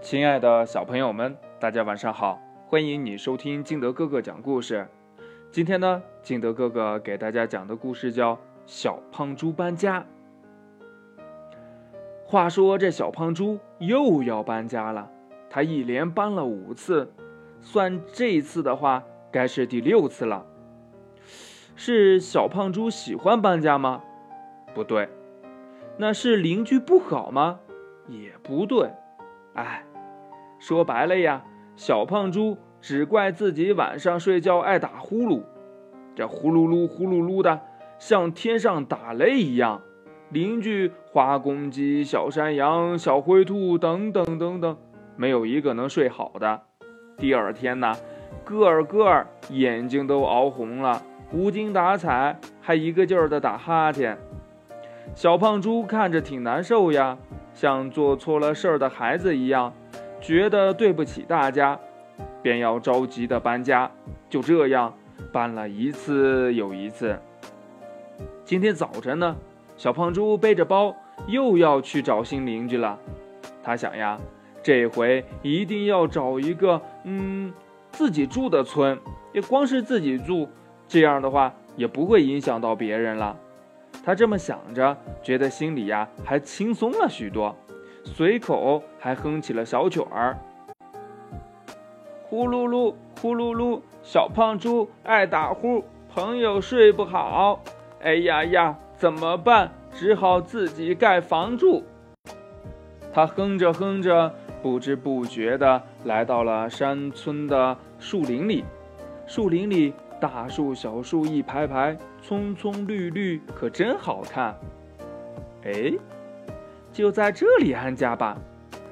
亲爱的小朋友们，大家晚上好！欢迎你收听金德哥哥讲故事。今天呢，金德哥哥给大家讲的故事叫《小胖猪搬家》。话说这小胖猪又要搬家了，他一连搬了五次，算这一次的话，该是第六次了。是小胖猪喜欢搬家吗？不对。那是邻居不好吗？也不对。哎。说白了呀，小胖猪只怪自己晚上睡觉爱打呼噜，这呼噜噜呼噜噜的，像天上打雷一样。邻居花公鸡、小山羊、小灰兔等等等等，没有一个能睡好的。第二天呢，个儿个儿眼睛都熬红了，无精打采，还一个劲儿的打哈欠。小胖猪看着挺难受呀，像做错了事儿的孩子一样。觉得对不起大家，便要着急的搬家。就这样搬了一次又一次。今天早晨呢，小胖猪背着包又要去找新邻居了。他想呀，这回一定要找一个嗯自己住的村，也光是自己住，这样的话也不会影响到别人了。他这么想着，觉得心里呀还轻松了许多。随口还哼起了小曲儿，呼噜噜，呼噜噜，小胖猪爱打呼，朋友睡不好，哎呀呀，怎么办？只好自己盖房住。他哼着哼着，不知不觉地来到了山村的树林里。树林里大树小树一排排，葱葱绿绿，可真好看。哎。就在这里安家吧。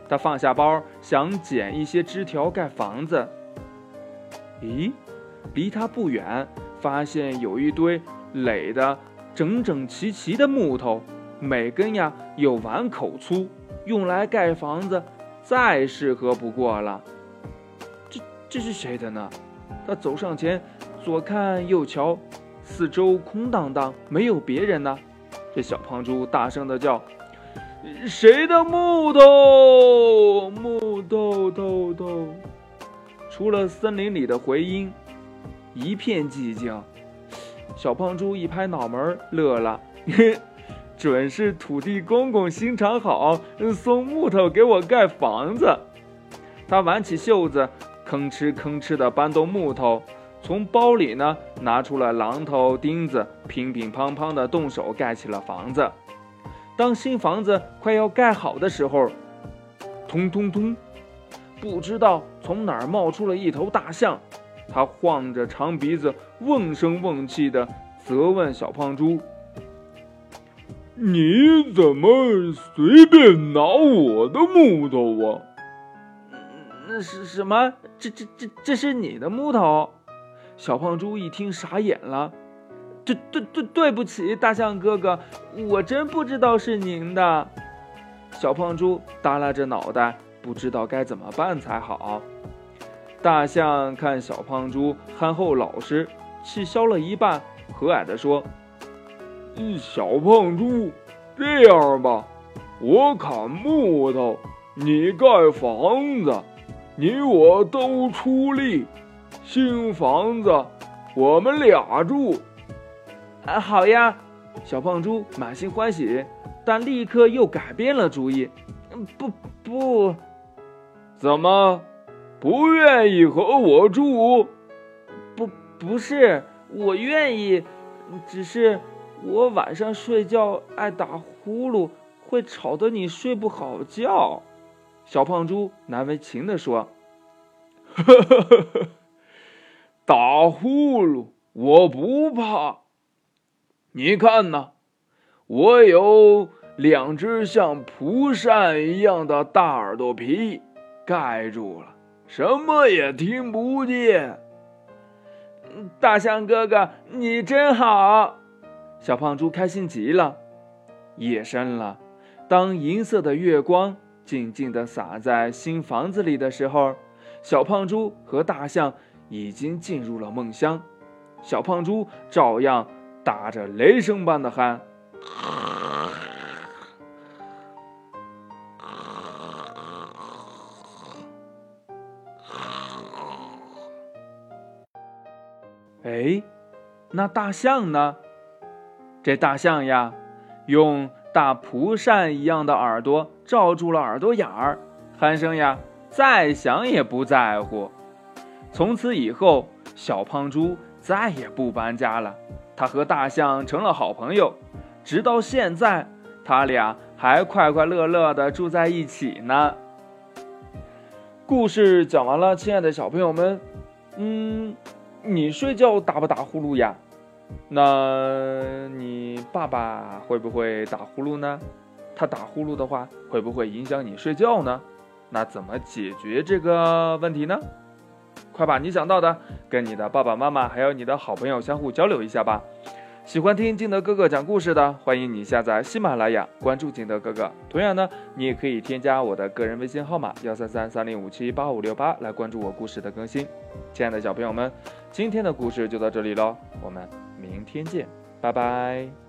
他放下包，想捡一些枝条盖房子。咦，离他不远，发现有一堆垒得整整齐齐的木头，每根呀有碗口粗，用来盖房子再适合不过了。这这是谁的呢？他走上前，左看右瞧，四周空荡荡，没有别人呢。这小胖猪大声的叫。谁的木头？木头豆豆，除了森林里的回音，一片寂静。小胖猪一拍脑门，乐了，准是土地公公心肠好，送木头给我盖房子。他挽起袖子，吭哧吭哧地搬动木头，从包里呢拿出了榔头、钉子，乒乒乓乓地动手盖起了房子。当新房子快要盖好的时候，通通通，不知道从哪儿冒出了一头大象，它晃着长鼻子，瓮声瓮气的责问小胖猪：“你怎么随便拿我的木头啊？”“那是什么？这这这这是你的木头？”小胖猪一听傻眼了。对对对，对不起，大象哥哥，我真不知道是您的。小胖猪耷拉着脑袋，不知道该怎么办才好。大象看小胖猪憨厚老实，气消了一半，和蔼地说：“小胖猪，这样吧，我砍木头，你盖房子，你我都出力，新房子我们俩住。”啊，好呀！小胖猪满心欢喜，但立刻又改变了主意。不不，怎么不愿意和我住？不不是，我愿意，只是我晚上睡觉爱打呼噜，会吵得你睡不好觉。小胖猪难为情地说：“ 打呼噜我不怕。”你看呐，我有两只像蒲扇一样的大耳朵皮，盖住了，什么也听不见。大象哥哥，你真好！小胖猪开心极了。夜深了，当银色的月光静静地洒在新房子里的时候，小胖猪和大象已经进入了梦乡。小胖猪照样。打着雷声般的鼾。哎，那大象呢？这大象呀，用大蒲扇一样的耳朵罩住了耳朵眼儿，鼾声呀，再响也不在乎。从此以后，小胖猪再也不搬家了。他和大象成了好朋友，直到现在，他俩还快快乐乐地住在一起呢。故事讲完了，亲爱的小朋友们，嗯，你睡觉打不打呼噜呀？那你爸爸会不会打呼噜呢？他打呼噜的话，会不会影响你睡觉呢？那怎么解决这个问题呢？快把你想到的跟你的爸爸妈妈还有你的好朋友相互交流一下吧。喜欢听金德哥哥讲故事的，欢迎你下载喜马拉雅，关注金德哥哥。同样呢，你也可以添加我的个人微信号码幺三三三零五七八五六八来关注我故事的更新。亲爱的小朋友们，今天的故事就到这里喽，我们明天见，拜拜。